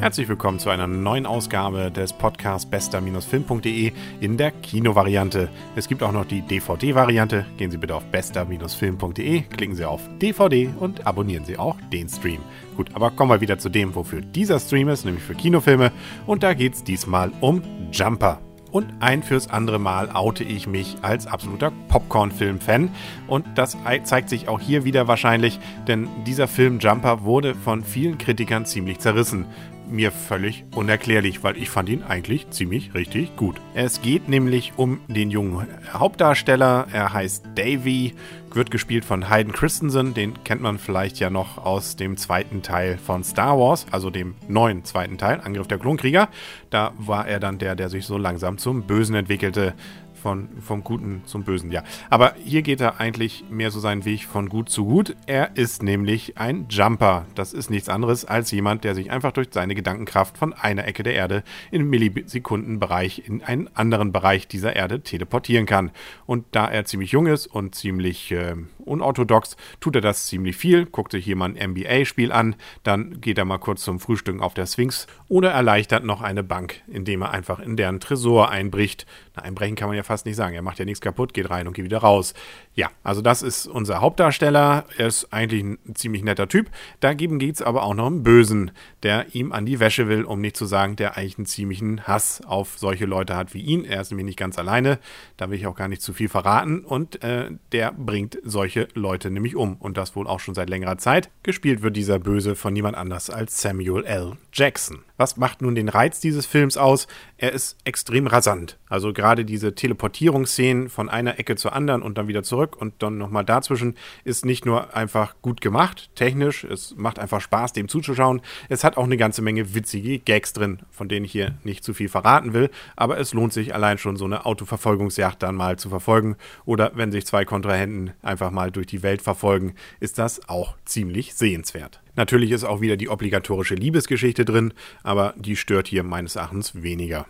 Herzlich willkommen zu einer neuen Ausgabe des Podcasts bester-film.de in der Kinovariante. Es gibt auch noch die DVD-Variante. Gehen Sie bitte auf bester-film.de, klicken Sie auf DVD und abonnieren Sie auch den Stream. Gut, aber kommen wir wieder zu dem, wofür dieser Stream ist, nämlich für Kinofilme. Und da geht es diesmal um Jumper. Und ein fürs andere Mal oute ich mich als absoluter Popcorn-Film-Fan. Und das zeigt sich auch hier wieder wahrscheinlich, denn dieser Film Jumper wurde von vielen Kritikern ziemlich zerrissen mir völlig unerklärlich, weil ich fand ihn eigentlich ziemlich richtig gut. Es geht nämlich um den jungen Hauptdarsteller. Er heißt Davy, wird gespielt von Hayden Christensen. Den kennt man vielleicht ja noch aus dem zweiten Teil von Star Wars, also dem neuen zweiten Teil, Angriff der Klonkrieger. Da war er dann der, der sich so langsam zum Bösen entwickelte von, vom Guten zum Bösen, ja. Aber hier geht er eigentlich mehr so seinen Weg von gut zu gut. Er ist nämlich ein Jumper. Das ist nichts anderes als jemand, der sich einfach durch seine Gedankenkraft von einer Ecke der Erde in Millisekundenbereich in einen anderen Bereich dieser Erde teleportieren kann. Und da er ziemlich jung ist und ziemlich äh, unorthodox, tut er das ziemlich viel. Guckt sich hier mal ein NBA-Spiel an, dann geht er mal kurz zum Frühstück auf der Sphinx oder erleichtert noch eine Bank, indem er einfach in deren Tresor einbricht. Na, einbrechen kann man ja fast nicht sagen. Er macht ja nichts kaputt, geht rein und geht wieder raus. Ja, also das ist unser Hauptdarsteller. Er ist eigentlich ein ziemlich netter Typ. Dagegen geht es aber auch noch einen Bösen, der ihm an die Wäsche will, um nicht zu sagen, der eigentlich einen ziemlichen Hass auf solche Leute hat wie ihn. Er ist nämlich nicht ganz alleine. Da will ich auch gar nicht zu viel verraten. Und äh, der bringt solche Leute nämlich um. Und das wohl auch schon seit längerer Zeit. Gespielt wird dieser Böse von niemand anders als Samuel L. Jackson. Was macht nun den Reiz dieses Films aus? Er ist extrem rasant. Also gerade diese Teleportierungsszenen von einer Ecke zur anderen und dann wieder zurück und dann nochmal dazwischen ist nicht nur einfach gut gemacht, technisch, es macht einfach Spaß, dem zuzuschauen. Es hat auch eine ganze Menge witzige Gags drin, von denen ich hier nicht zu viel verraten will, aber es lohnt sich allein schon so eine Autoverfolgungsjagd dann mal zu verfolgen oder wenn sich zwei Kontrahenten einfach mal durch die Welt verfolgen, ist das auch ziemlich sehenswert. Natürlich ist auch wieder die obligatorische Liebesgeschichte drin, aber die stört hier meines Erachtens weniger.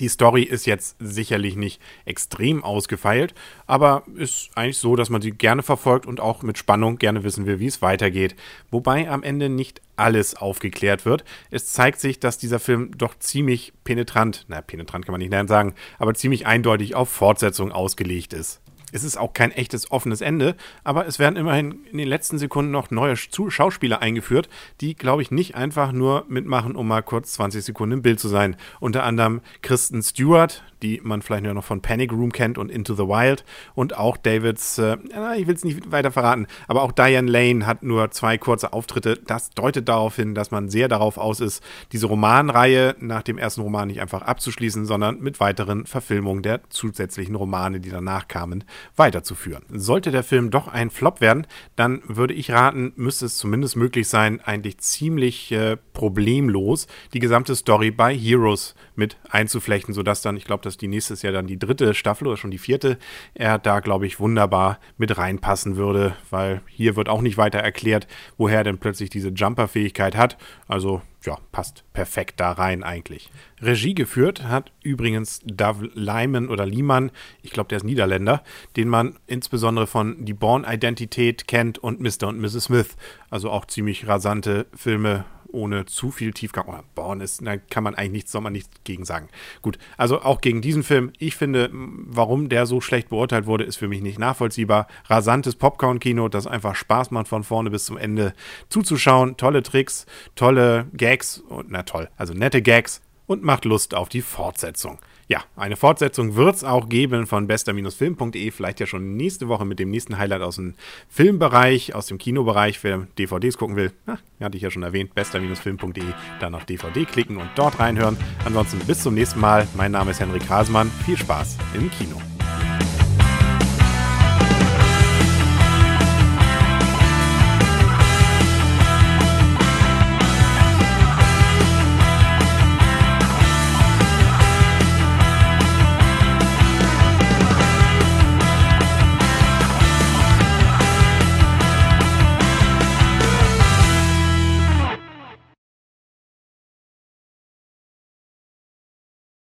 Die Story ist jetzt sicherlich nicht extrem ausgefeilt, aber ist eigentlich so, dass man sie gerne verfolgt und auch mit Spannung gerne wissen will, wie es weitergeht. Wobei am Ende nicht alles aufgeklärt wird. Es zeigt sich, dass dieser Film doch ziemlich penetrant, na penetrant kann man nicht sagen, aber ziemlich eindeutig auf Fortsetzung ausgelegt ist. Es ist auch kein echtes offenes Ende, aber es werden immerhin in den letzten Sekunden noch neue Schauspieler eingeführt, die, glaube ich, nicht einfach nur mitmachen, um mal kurz 20 Sekunden im Bild zu sein. Unter anderem Kristen Stewart, die man vielleicht nur noch von Panic Room kennt und Into the Wild und auch Davids, äh, ich will es nicht weiter verraten, aber auch Diane Lane hat nur zwei kurze Auftritte. Das deutet darauf hin, dass man sehr darauf aus ist, diese Romanreihe nach dem ersten Roman nicht einfach abzuschließen, sondern mit weiteren Verfilmungen der zusätzlichen Romane, die danach kamen, weiterzuführen. Sollte der Film doch ein Flop werden, dann würde ich raten, müsste es zumindest möglich sein, eigentlich ziemlich äh, problemlos die gesamte Story bei Heroes mit einzuflechten, sodass dann, ich glaube, dass die nächstes Jahr dann die dritte Staffel oder schon die vierte, er da, glaube ich, wunderbar mit reinpassen würde, weil hier wird auch nicht weiter erklärt, woher er denn plötzlich diese Jumper-Fähigkeit hat. Also ja, passt perfekt da rein eigentlich. Regie geführt hat übrigens Dave Lyman oder Liemann, ich glaube, der ist Niederländer, den man insbesondere von Die Born-Identität kennt und Mr. und Mrs. Smith. Also auch ziemlich rasante Filme ohne zu viel Tiefgang. Oder Born ist, da kann man eigentlich nichts, soll man nichts gegen sagen. Gut, also auch gegen diesen Film. Ich finde, warum der so schlecht beurteilt wurde, ist für mich nicht nachvollziehbar. Rasantes Popcorn-Kino, das einfach Spaß macht von vorne bis zum Ende zuzuschauen. Tolle Tricks, tolle Gags und na toll, also nette Gags und macht Lust auf die Fortsetzung. Ja, eine Fortsetzung wird es auch geben von bester-film.de, vielleicht ja schon nächste Woche mit dem nächsten Highlight aus dem Filmbereich, aus dem Kinobereich, wer DVDs gucken will. Na, hatte ich ja schon erwähnt, bester-film.de, dann auf DVD klicken und dort reinhören. Ansonsten bis zum nächsten Mal. Mein Name ist Henrik Hasmann. Viel Spaß im Kino.